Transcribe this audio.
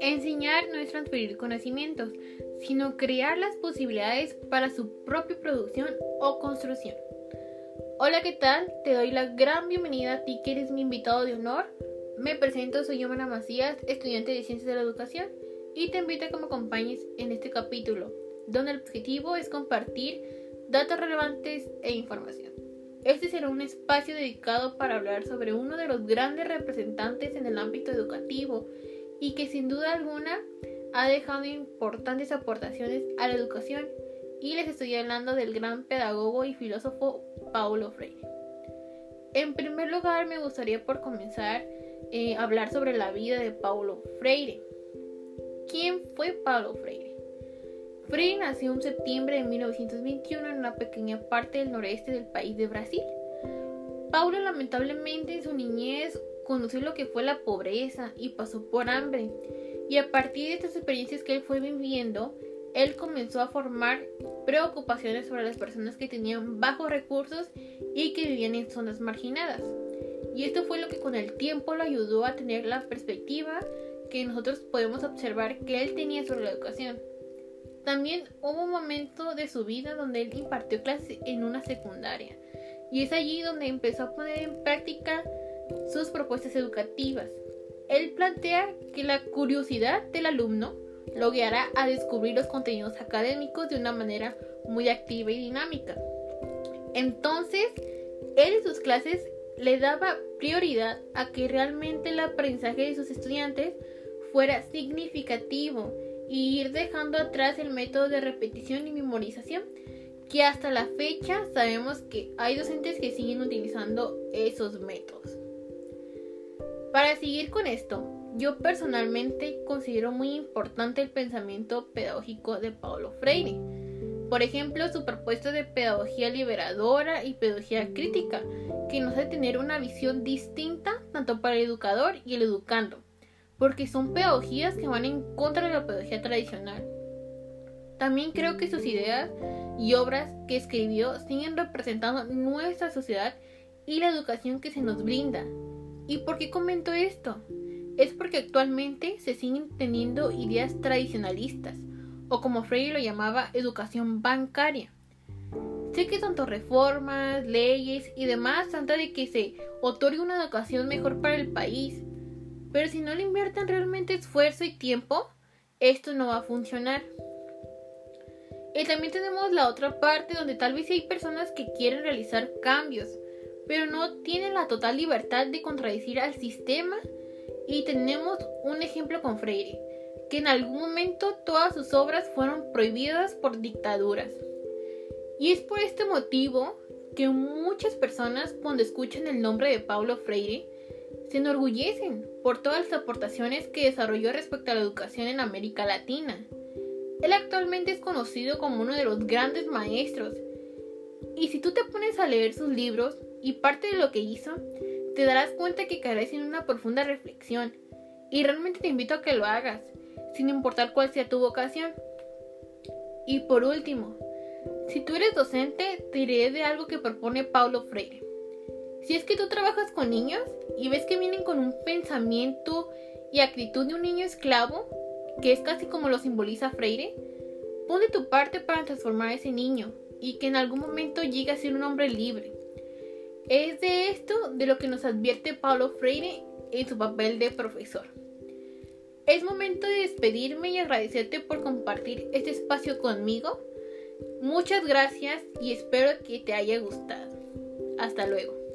Enseñar no es transferir conocimientos, sino crear las posibilidades para su propia producción o construcción. Hola, ¿qué tal? Te doy la gran bienvenida a ti que eres mi invitado de honor. Me presento, soy Yomana Macías, estudiante de Ciencias de la Educación, y te invito a que me acompañes en este capítulo, donde el objetivo es compartir datos relevantes e información. Este será un espacio dedicado para hablar sobre uno de los grandes representantes en el ámbito educativo y que sin duda alguna ha dejado importantes aportaciones a la educación y les estoy hablando del gran pedagogo y filósofo Paulo Freire. En primer lugar me gustaría por comenzar eh, hablar sobre la vida de Paulo Freire. ¿Quién fue Paulo Freire? Freire nació en septiembre de 1921 en una pequeña parte del noreste del país de Brasil. Paulo lamentablemente en su niñez conoció lo que fue la pobreza y pasó por hambre. Y a partir de estas experiencias que él fue viviendo, él comenzó a formar preocupaciones sobre las personas que tenían bajos recursos y que vivían en zonas marginadas. Y esto fue lo que con el tiempo lo ayudó a tener la perspectiva que nosotros podemos observar que él tenía sobre la educación. También hubo un momento de su vida donde él impartió clases en una secundaria y es allí donde empezó a poner en práctica sus propuestas educativas. Él plantea que la curiosidad del alumno lo guiará a descubrir los contenidos académicos de una manera muy activa y dinámica. Entonces, él en sus clases le daba prioridad a que realmente el aprendizaje de sus estudiantes fuera significativo y ir dejando atrás el método de repetición y memorización que hasta la fecha sabemos que hay docentes que siguen utilizando esos métodos. Para seguir con esto, yo personalmente considero muy importante el pensamiento pedagógico de Paulo Freire. Por ejemplo, su propuesta de pedagogía liberadora y pedagogía crítica, que nos hace tener una visión distinta tanto para el educador y el educando, porque son pedagogías que van en contra de la pedagogía tradicional. También creo que sus ideas y obras que escribió siguen representando nuestra sociedad y la educación que se nos brinda, ¿Y por qué comento esto? Es porque actualmente se siguen teniendo ideas tradicionalistas, o como Freire lo llamaba, educación bancaria. Sé que tanto reformas, leyes y demás trata de que se otorgue una educación mejor para el país, pero si no le invierten realmente esfuerzo y tiempo, esto no va a funcionar. Y también tenemos la otra parte donde tal vez hay personas que quieren realizar cambios, pero no tienen la total libertad de contradecir al sistema y tenemos un ejemplo con Freire, que en algún momento todas sus obras fueron prohibidas por dictaduras. Y es por este motivo que muchas personas cuando escuchan el nombre de Paulo Freire se enorgullecen por todas las aportaciones que desarrolló respecto a la educación en América Latina. Él actualmente es conocido como uno de los grandes maestros. Y si tú te pones a leer sus libros, y parte de lo que hizo, te darás cuenta que carece en una profunda reflexión. Y realmente te invito a que lo hagas, sin importar cuál sea tu vocación. Y por último, si tú eres docente, te diré de algo que propone Paulo Freire. Si es que tú trabajas con niños y ves que vienen con un pensamiento y actitud de un niño esclavo, que es casi como lo simboliza Freire, pon de tu parte para transformar a ese niño y que en algún momento llegue a ser un hombre libre. Es de esto de lo que nos advierte Paulo Freire en su papel de profesor. Es momento de despedirme y agradecerte por compartir este espacio conmigo. Muchas gracias y espero que te haya gustado. Hasta luego.